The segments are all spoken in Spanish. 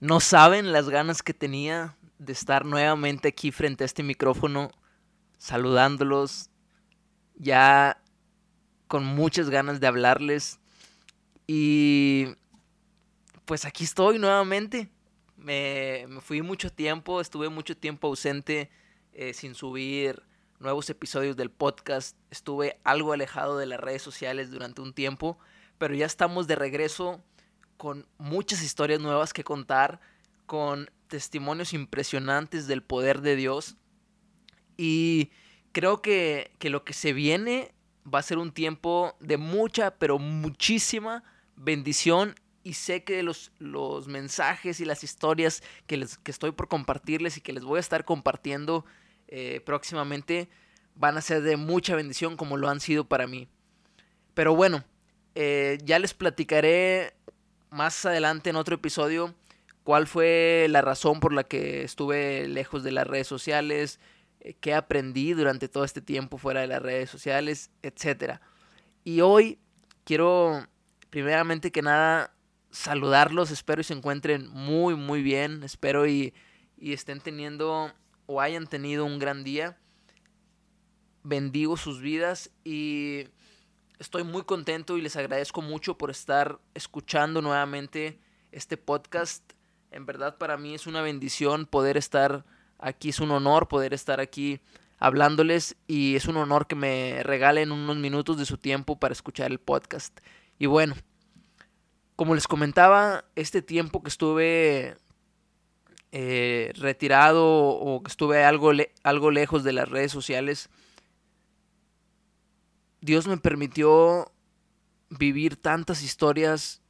No saben las ganas que tenía de estar nuevamente aquí frente a este micrófono, saludándolos, ya con muchas ganas de hablarles. Y pues aquí estoy nuevamente. Me, fui mucho tiempo, estuve mucho tiempo ausente eh, sin subir nuevos episodios del podcast. Estuve algo alejado de las redes sociales durante un tiempo, pero ya estamos de regreso con muchas historias nuevas que contar, con testimonios impresionantes del poder de Dios. Y creo que, que lo que se viene va a ser un tiempo de mucha, pero muchísima bendición y sé que los, los mensajes y las historias que, les, que estoy por compartirles y que les voy a estar compartiendo eh, próximamente van a ser de mucha bendición como lo han sido para mí. Pero bueno, eh, ya les platicaré más adelante en otro episodio cuál fue la razón por la que estuve lejos de las redes sociales, eh, qué aprendí durante todo este tiempo fuera de las redes sociales, etc. Y hoy quiero, primeramente que nada, saludarlos, espero y se encuentren muy, muy bien, espero y, y estén teniendo o hayan tenido un gran día. Bendigo sus vidas y estoy muy contento y les agradezco mucho por estar escuchando nuevamente este podcast. En verdad para mí es una bendición poder estar aquí, es un honor poder estar aquí hablándoles y es un honor que me regalen unos minutos de su tiempo para escuchar el podcast. Y bueno, como les comentaba, este tiempo que estuve eh, retirado o que estuve algo, algo lejos de las redes sociales, Dios me permitió vivir tantas historias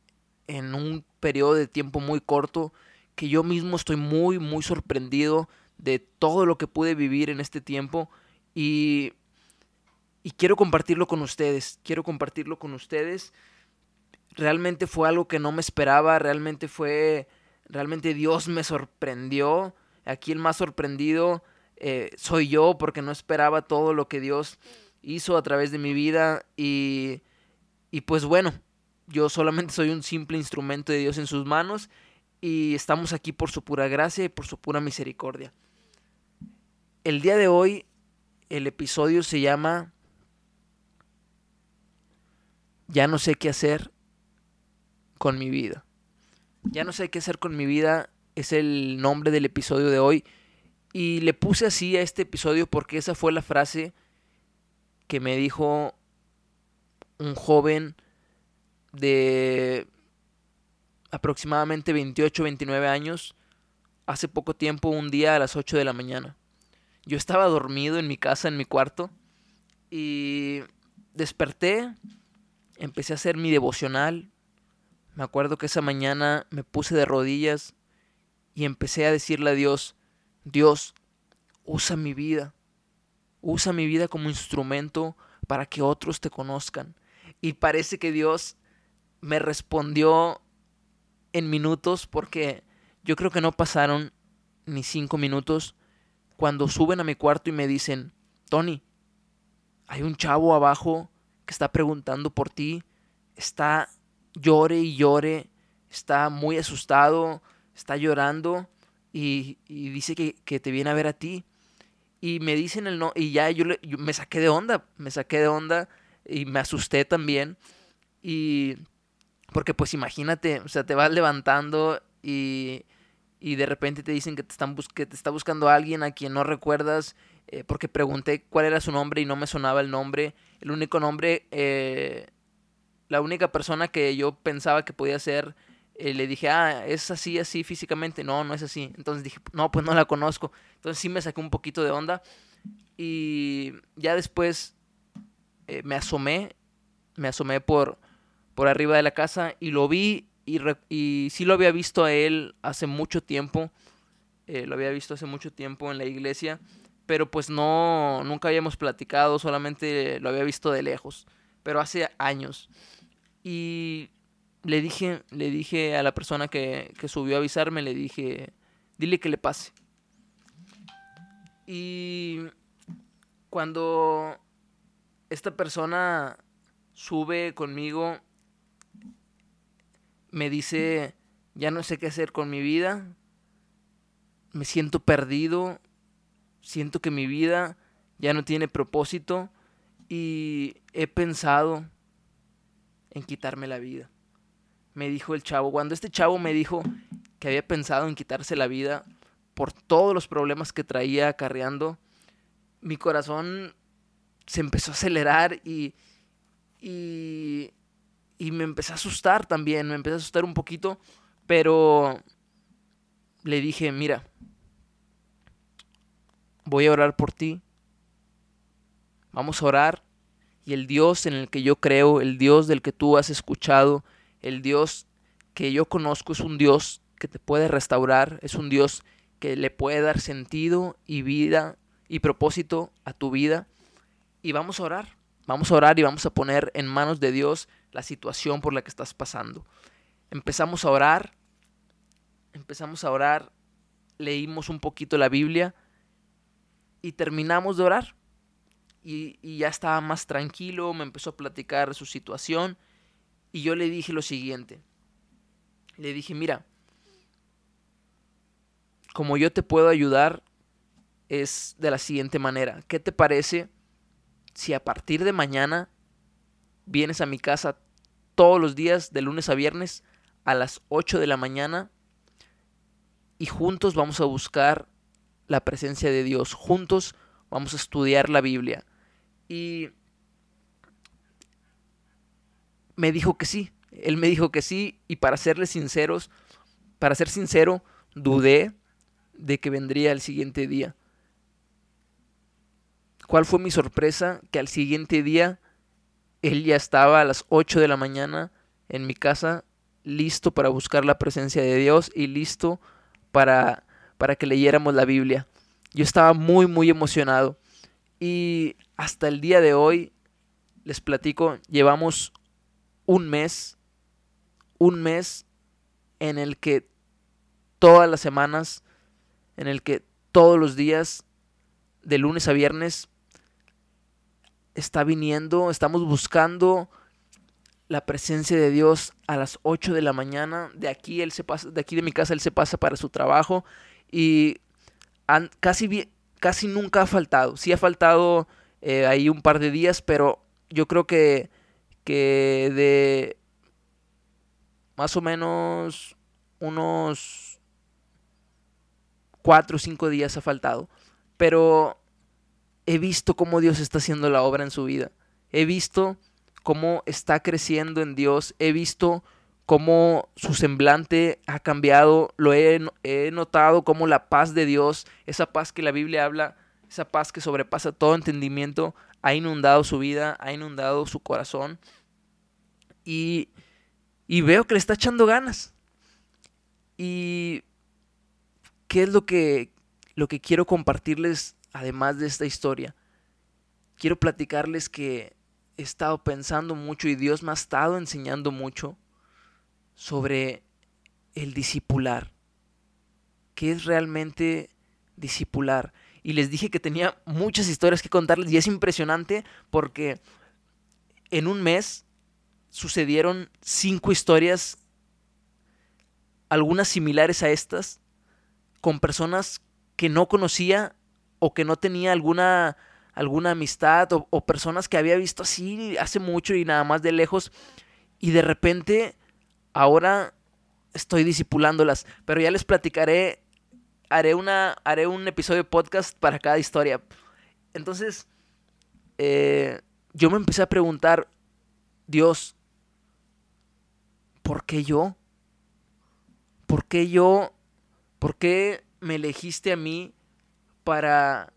en un periodo de tiempo muy corto que yo mismo estoy muy, muy sorprendido de todo lo que pude vivir en este tiempo y, y quiero compartirlo con ustedes, quiero compartirlo con ustedes. Realmente fue algo que no me esperaba, realmente fue Realmente Dios me sorprendió. Aquí el más sorprendido eh, soy yo porque no esperaba todo lo que Dios hizo a través de mi vida y, y pues bueno, yo solamente soy un simple instrumento de Dios en sus manos y estamos aquí por su pura gracia y por su pura misericordia. El día de hoy el episodio se llama Ya no sé qué hacer con mi vida. Ya no sé qué hacer con mi vida es el nombre del episodio de hoy. Y le puse así a este episodio porque esa fue la frase que me dijo un joven de aproximadamente 28, 29 años, hace poco tiempo, un día a las 8 de la mañana. Yo estaba dormido en mi casa, en mi cuarto, y desperté, empecé a hacer mi devocional, me acuerdo que esa mañana me puse de rodillas y empecé a decirle a Dios, Dios, usa mi vida, usa mi vida como instrumento para que otros te conozcan. Y parece que Dios me respondió en minutos porque yo creo que no pasaron ni cinco minutos cuando suben a mi cuarto y me dicen, Tony, hay un chavo abajo que está preguntando por ti, está llore y llore, está muy asustado, está llorando y, dice que, te viene a ver a ti. Y me dicen el no, y ya yo, me saqué de onda, me saqué de onda y me asusté también. Y porque pues imagínate, o sea, te vas levantando y, y de repente te dicen que te, están que te está buscando alguien a quien no recuerdas, eh, porque pregunté cuál era su nombre y no me sonaba el nombre. El único nombre eh, la única persona que yo pensaba que podía ser, eh, le dije, ah, es así, así físicamente. No, no es así. Entonces dije, no, pues no la conozco. Entonces sí me saqué un poquito de onda. Y ya después eh, me asomé, me asomé por, por arriba de la casa y lo vi y, y sí lo había visto a él hace mucho tiempo. Eh, lo había visto hace mucho tiempo en la iglesia. Pero pues no, nunca habíamos platicado, solamente lo había visto de lejos. Pero hace años. Y le dije, le dije a la persona que, que subió a avisarme, le dije, dile que le pase. Y cuando esta persona sube conmigo, me dice, ya no sé qué hacer con mi vida, me siento perdido, siento que mi vida ya no tiene propósito y he pensado en quitarme la vida. Me dijo el chavo, cuando este chavo me dijo que había pensado en quitarse la vida por todos los problemas que traía acarreando, mi corazón se empezó a acelerar y, y, y me empecé a asustar también, me empecé a asustar un poquito, pero le dije, mira, voy a orar por ti, vamos a orar y el Dios en el que yo creo, el Dios del que tú has escuchado, el Dios que yo conozco es un Dios que te puede restaurar, es un Dios que le puede dar sentido y vida y propósito a tu vida. Y vamos a orar, vamos a orar y vamos a poner en manos de Dios la situación por la que estás pasando. Empezamos a orar, empezamos a orar, leímos un poquito la Biblia y terminamos de orar y, ya estaba más tranquilo, me empezó a platicar su situación y yo le dije lo siguiente. Le dije, mira, como yo te puedo ayudar es de la siguiente manera. ¿Qué te parece si a partir de mañana vienes a mi casa todos los días de lunes a viernes a las 8 de la mañana y juntos vamos a buscar la presencia de Dios, juntos vamos a estudiar la Biblia, y me dijo que sí. Él me dijo que sí y para serle sinceros, para ser sincero, dudé de que vendría el siguiente día. ¿Cuál fue mi sorpresa? Que al siguiente día él ya estaba a las 8 de la mañana en mi casa, listo para buscar la presencia de Dios y listo para, para que leyéramos la Biblia. Yo estaba muy, muy emocionado. Y hasta el día de hoy, les platico, llevamos un mes, un mes en el que todas las semanas, en el que todos los días, de lunes a viernes, está viniendo, estamos buscando la presencia de Dios a las 8 de la mañana. De aquí él se pasa, de aquí de mi casa él se pasa para su trabajo y casi casi nunca ha faltado. Sí ha faltado eh, ahí un par de días, pero yo creo que, que de más o menos unos cuatro o cinco días ha faltado. Pero he visto cómo Dios está haciendo la obra en su vida. He visto cómo está creciendo en Dios. He visto cómo su semblante ha cambiado. Lo he, he notado como la paz de Dios, esa paz que la Biblia habla, esa paz que sobrepasa todo entendimiento, ha inundado su vida, ha inundado su corazón. Y, y veo que le está echando ganas. Y qué es lo que, lo que quiero compartirles además de esta historia. Quiero platicarles que he estado pensando mucho y Dios me ha estado enseñando mucho sobre el discipular. ¿Qué es realmente discipular? y les dije que tenía muchas historias que contarles y es impresionante porque en un mes sucedieron cinco historias, algunas similares a estas, con personas que no conocía o que no tenía alguna, alguna amistad o, personas que había visto así hace mucho y nada más de lejos y de repente ahora estoy discipulándolas, pero ya les platicaré haré, una, haré un episodio de podcast para cada historia. Entonces, eh, yo me empecé a preguntar, Dios, ¿por qué yo? ¿Por qué yo? ¿Por qué me elegiste a mí para,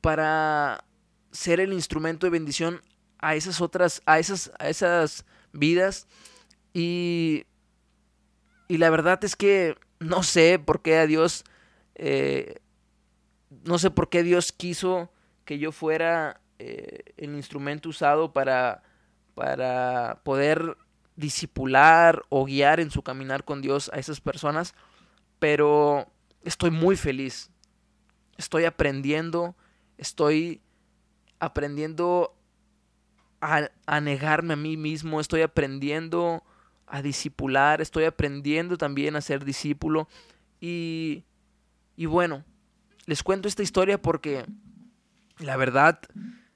para ser el instrumento de bendición a esas otras, a esas, a esas vidas? Y, y la verdad es que no sé por qué a Dios eh, no sé por qué Dios quiso que yo fuera eh, el instrumento usado para, para poder disipular o guiar en su caminar con Dios a esas personas, pero estoy muy feliz. Estoy aprendiendo, estoy aprendiendo a, a negarme a mí mismo, estoy aprendiendo a discipular, estoy aprendiendo también a ser discípulo. Y, y bueno, les cuento esta historia porque la verdad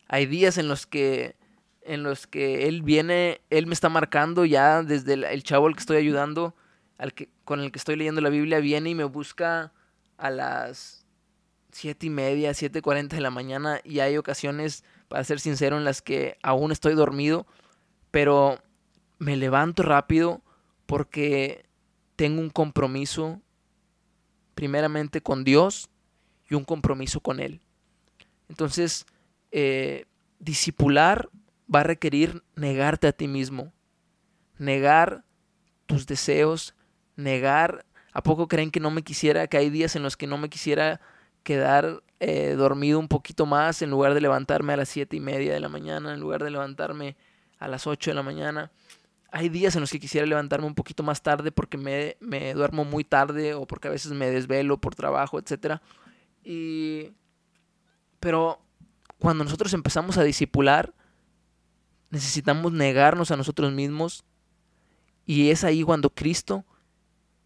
hay días en los que en los que él viene, él me está marcando ya desde el, chavo al que estoy ayudando, al que, con el que estoy leyendo la Biblia, viene y me busca a las siete y media, siete cuarenta de la mañana y hay ocasiones, para ser sincero, en las que aún estoy dormido, pero me levanto rápido porque tengo un compromiso primeramente con Dios y un compromiso con Él. Entonces, eh, discipular va a requerir negarte a ti mismo, negar tus deseos, negar, ¿a poco creen que no me quisiera, que hay días en los que no me quisiera quedar eh, dormido un poquito más en lugar de levantarme a las siete y media de la mañana, en lugar de levantarme a las 8 de la mañana? Hay días en los que quisiera levantarme un poquito más tarde porque me, me duermo muy tarde o porque a veces me desvelo por trabajo, etc. Y... Pero cuando nosotros empezamos a disipular, necesitamos negarnos a nosotros mismos y es ahí cuando Cristo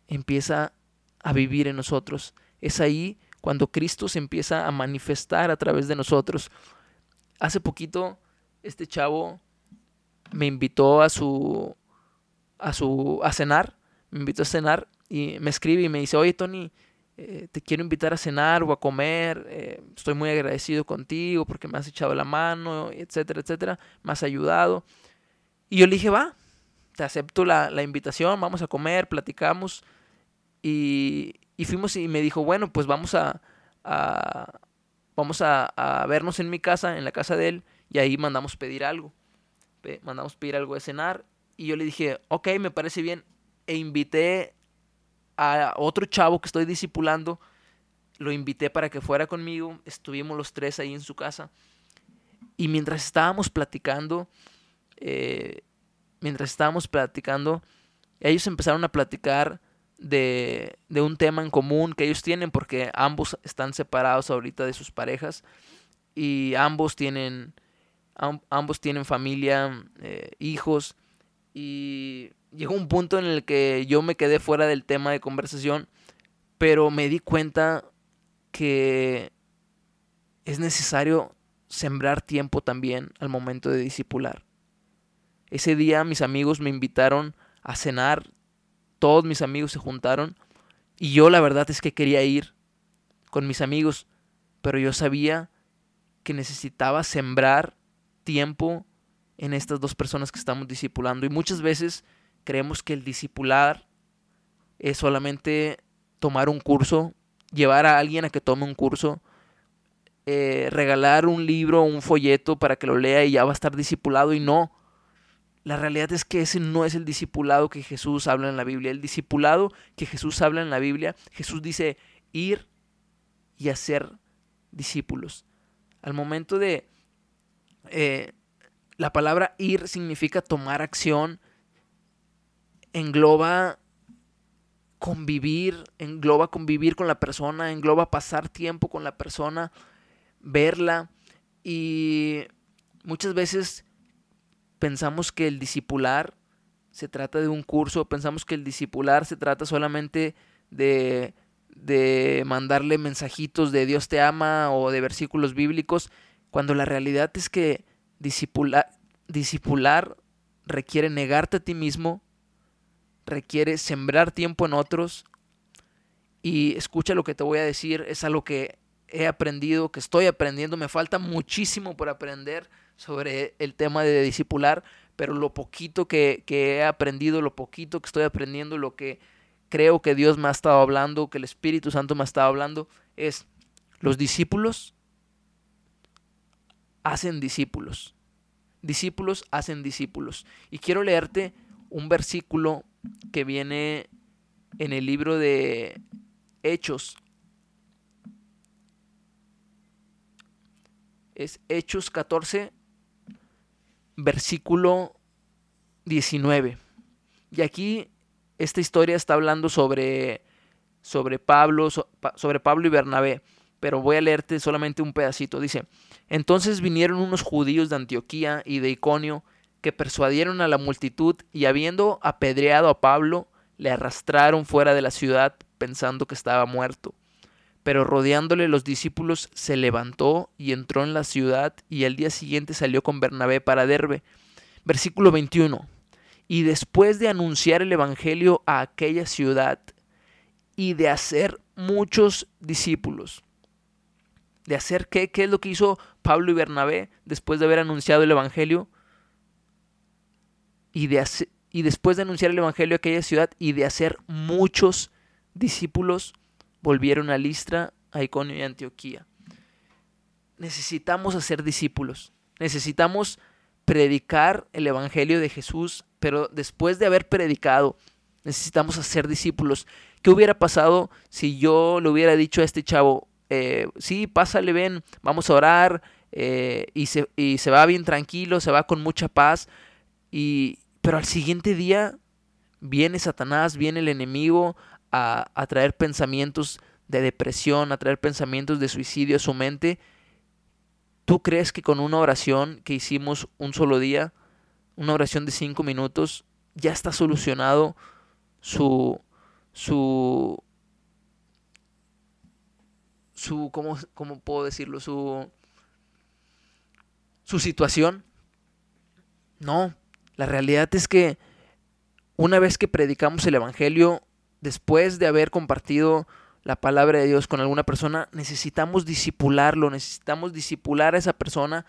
empieza a vivir en nosotros. Es ahí cuando Cristo se empieza a manifestar a través de nosotros. Hace poquito este chavo me invitó a su a su a cenar, me invitó a cenar y me escribe y me dice, "Oye, Tony, eh, te quiero invitar a cenar o a comer, eh, estoy muy agradecido contigo porque me has echado la mano, etcétera, etcétera, me has ayudado. Y yo le dije, va, te acepto la, invitación, vamos a comer, platicamos. Y, fuimos y me dijo, bueno, pues vamos a, vamos a, vernos en mi casa, en la casa de él, y ahí mandamos pedir algo. mandamos pedir algo de cenar. Y yo le dije, ok, me parece bien. E invité a otro chavo que estoy discipulando, lo invité para que fuera conmigo, estuvimos los tres ahí en su casa. Y mientras estábamos platicando, eh, mientras estábamos platicando, ellos empezaron a platicar de, de, un tema en común que ellos tienen, porque ambos están separados ahorita de sus parejas y ambos tienen, ambos tienen familia, eh, hijos, y llegó un punto en el que yo me quedé fuera del tema de conversación, pero me di cuenta que es necesario sembrar tiempo también al momento de discipular. Ese día mis amigos me invitaron a cenar, todos mis amigos se juntaron y yo la verdad es que quería ir con mis amigos, pero yo sabía que necesitaba sembrar tiempo en estas dos personas que estamos discipulando y muchas veces creemos que el discipular es solamente tomar un curso, llevar a alguien a que tome un curso, eh, regalar un libro o un folleto para que lo lea y ya va a estar discipulado y no. La realidad es que ese no es el discipulado que Jesús habla en la Biblia. El discipulado que Jesús habla en la Biblia, Jesús dice ir y hacer discípulos. Al momento de... Eh, la palabra ir significa tomar acción, engloba convivir, engloba convivir con la persona, engloba pasar tiempo con la persona, verla. Y muchas veces pensamos que el discipular se trata de un curso, pensamos que el discipular se trata solamente de, de mandarle mensajitos de Dios te ama o de versículos bíblicos, cuando la realidad es que discipular, discipular requiere negarte a ti mismo, requiere sembrar tiempo en otros. Y escucha lo que te voy a decir, es algo que he aprendido, que estoy aprendiendo, me falta muchísimo por aprender sobre el tema de discipular, pero lo poquito que, que, he aprendido, lo poquito que estoy aprendiendo, lo que creo que Dios me ha estado hablando, que el Espíritu Santo me ha estado hablando, es los discípulos hacen discípulos. Discípulos hacen discípulos. Y quiero leerte un versículo que viene en el libro de Hechos. Es Hechos 14, versículo 19. Y aquí esta historia está hablando sobre, sobre Pablo, sobre Pablo y Bernabé, pero voy a leerte solamente un pedacito. Dice, entonces vinieron unos judíos de Antioquía y de Iconio que persuadieron a la multitud y habiendo apedreado a Pablo, le arrastraron fuera de la ciudad pensando que estaba muerto. Pero rodeándole los discípulos se levantó y entró en la ciudad y al día siguiente salió con Bernabé para Derbe. Versículo 21. Y después de anunciar el Evangelio a aquella ciudad y de hacer muchos discípulos. ¿De hacer qué? ¿Qué es lo que hizo Pablo y Bernabé después de haber anunciado el Evangelio? Y, de y después de anunciar el Evangelio a aquella ciudad y de hacer muchos discípulos, volvieron a Listra, a Iconio y Antioquía. Necesitamos hacer discípulos. Necesitamos predicar el Evangelio de Jesús, pero después de haber predicado, necesitamos hacer discípulos. ¿Qué hubiera pasado si yo le hubiera dicho a este chavo, eh, sí, pásale, ven, vamos a orar, eh, y, se, y se va bien tranquilo, se va con mucha paz, y, pero al siguiente día viene Satanás, viene el enemigo a, traer pensamientos de depresión, a traer pensamientos de suicidio a su mente, ¿Tú crees que con una oración que hicimos un solo día, una oración de cinco minutos, ya está solucionado su, su, su, ¿cómo, cómo puedo decirlo? Su, su situación. No, la realidad es que una vez que predicamos el Evangelio, después de haber compartido la palabra de Dios con alguna persona, necesitamos disipularlo, necesitamos disipular a esa persona,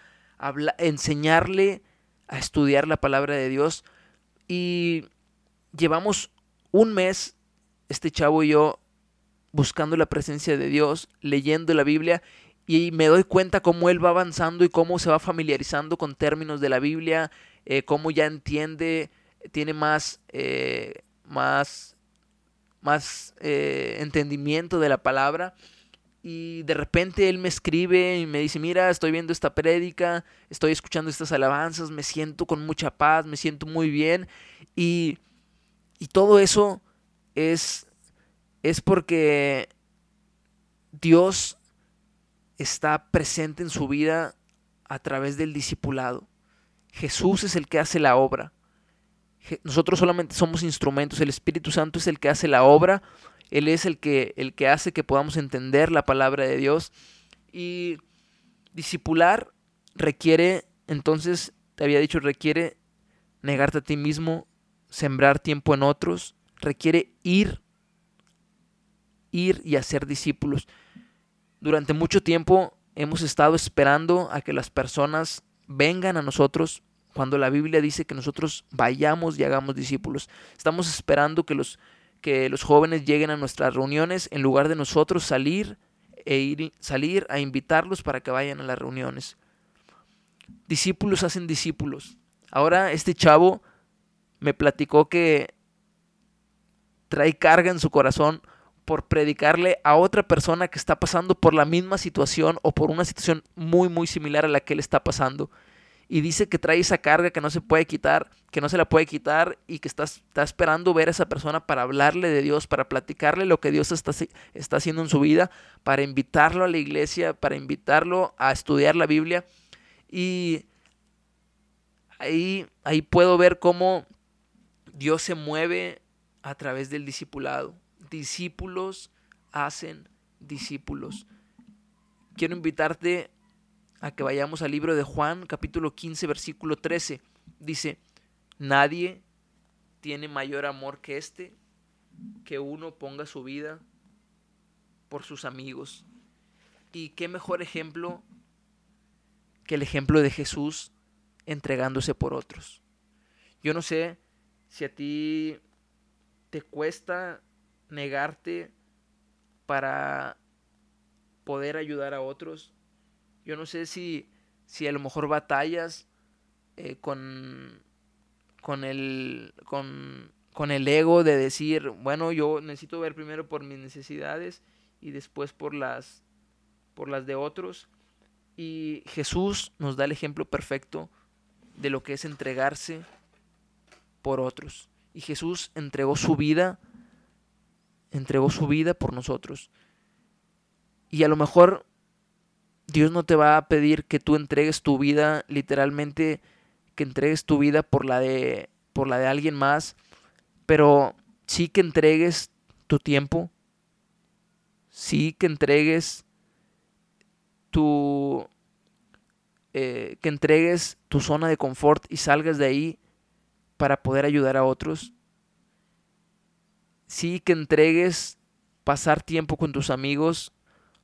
enseñarle a estudiar la palabra de Dios. Y llevamos un mes, este chavo y yo, buscando la presencia de Dios, leyendo la Biblia, y me doy cuenta cómo él va avanzando y cómo se va familiarizando con términos de la Biblia, eh, cómo ya entiende, tiene más, eh, más más eh, entendimiento de la palabra. Y de repente él me escribe y me dice, mira, estoy viendo esta prédica, estoy escuchando estas alabanzas, me siento con mucha paz, me siento muy bien. Y, y todo eso es, es porque Dios está presente en su vida a través del discipulado. Jesús es el que hace la obra. Nosotros solamente somos instrumentos, el Espíritu Santo es el que hace la obra, Él es el que, el que hace que podamos entender la palabra de Dios. Y discipular requiere, entonces, te había dicho, requiere negarte a ti mismo, sembrar tiempo en otros, requiere ir, ir y hacer discípulos. Durante mucho tiempo hemos estado esperando a que las personas vengan a nosotros cuando la Biblia dice que nosotros vayamos y hagamos discípulos. Estamos esperando que los, que los jóvenes lleguen a nuestras reuniones en lugar de nosotros salir e ir, salir a invitarlos para que vayan a las reuniones. Discípulos hacen discípulos. Ahora este chavo me platicó que trae carga en su corazón por predicarle a otra persona que está pasando por la misma situación o por una situación muy muy similar a la que él está pasando y dice que trae esa carga que no se puede quitar, que no se la puede quitar y que está, está esperando ver a esa persona para hablarle de Dios, para platicarle lo que Dios está, está haciendo en su vida, para invitarlo a la iglesia, para invitarlo a estudiar la Biblia. Y ahí, ahí puedo ver cómo Dios se mueve a través del discipulado. Discípulos hacen discípulos. Quiero invitarte a que vayamos al libro de Juan, capítulo 15, versículo 13. Dice, nadie tiene mayor amor que este, que uno ponga su vida por sus amigos. Y qué mejor ejemplo que el ejemplo de Jesús entregándose por otros. Yo no sé si a ti te cuesta negarte para poder ayudar a otros. Yo no sé si, si a lo mejor batallas eh, con, con, el, con, con el ego de decir, bueno, yo necesito ver primero por mis necesidades y después por las, por las de otros. Y Jesús nos da el ejemplo perfecto de lo que es entregarse por otros. Y Jesús entregó su vida, entregó su vida por nosotros. Y a lo mejor Dios no te va a pedir que tú entregues tu vida literalmente, que entregues tu vida por la de, por la de alguien más, pero sí que entregues tu tiempo, sí que entregues tu, eh, que entregues tu zona de confort y salgas de ahí para poder ayudar a otros. Sí que entregues pasar tiempo con tus amigos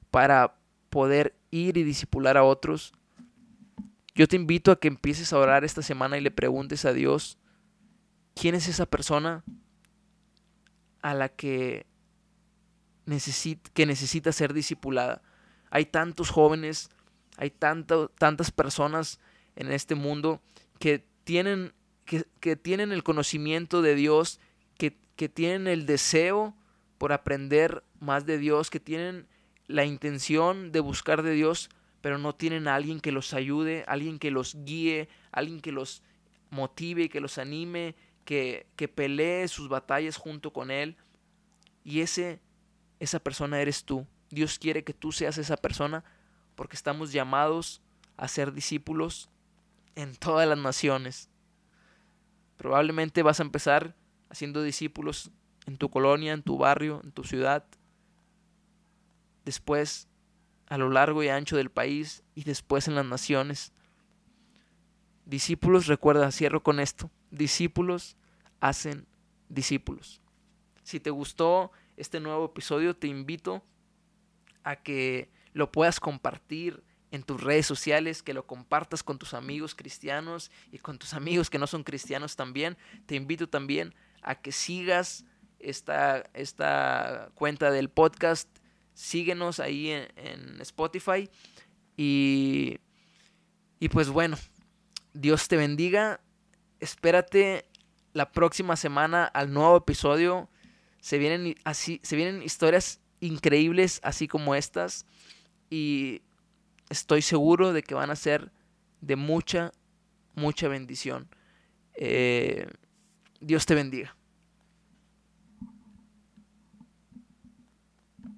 para poder ir y disipular a otros. Yo te invito a que empieces a orar esta semana y le preguntes a Dios, ¿quién es esa persona a la que, que necesita ser discipulada? Hay tantos jóvenes, hay tantas personas en este mundo que tienen, que, tienen el conocimiento de Dios, que, tienen el deseo por aprender más de Dios, que tienen la intención de buscar de Dios, pero no tienen a alguien que los ayude, alguien que los guíe, alguien que los motive, que los anime, que, que pelee sus batallas junto con Él. Y ese, esa persona eres tú. Dios quiere que tú seas esa persona porque estamos llamados a ser discípulos en todas las naciones. Probablemente vas a empezar haciendo discípulos en tu colonia, en tu barrio, en tu ciudad. Después a lo largo y ancho del país y después en las naciones. Discípulos, recuerda, cierro con esto, discípulos hacen discípulos. Si te gustó este nuevo episodio, te invito a que lo puedas compartir en tus redes sociales, que lo compartas con tus amigos cristianos y con tus amigos que no son cristianos también. Te invito también a que sigas esta, esta cuenta del podcast síguenos ahí en, Spotify. Y, y pues bueno, Dios te bendiga. Espérate la próxima semana al nuevo episodio. Se vienen, así, se vienen historias increíbles así como estas. Y estoy seguro de que van a ser de mucha, mucha bendición. Eh, Dios te bendiga.